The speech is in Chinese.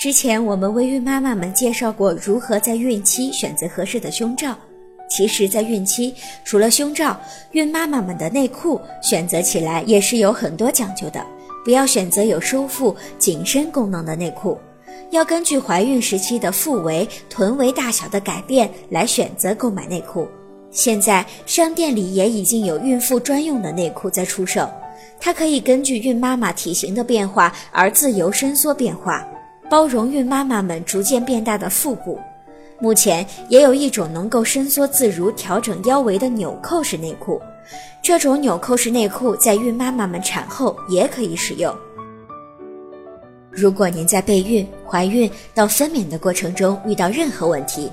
之前我们为孕妈妈们介绍过如何在孕期选择合适的胸罩。其实，在孕期除了胸罩，孕妈妈们的内裤选择起来也是有很多讲究的。不要选择有收腹、紧身功能的内裤，要根据怀孕时期的腹围、臀围大小的改变来选择购买内裤。现在商店里也已经有孕妇专用的内裤在出售，它可以根据孕妈妈体型的变化而自由伸缩变化。包容孕妈妈们逐渐变大的腹部，目前也有一种能够伸缩自如、调整腰围的纽扣式内裤。这种纽扣式内裤在孕妈妈们产后也可以使用。如果您在备孕、怀孕到分娩的过程中遇到任何问题，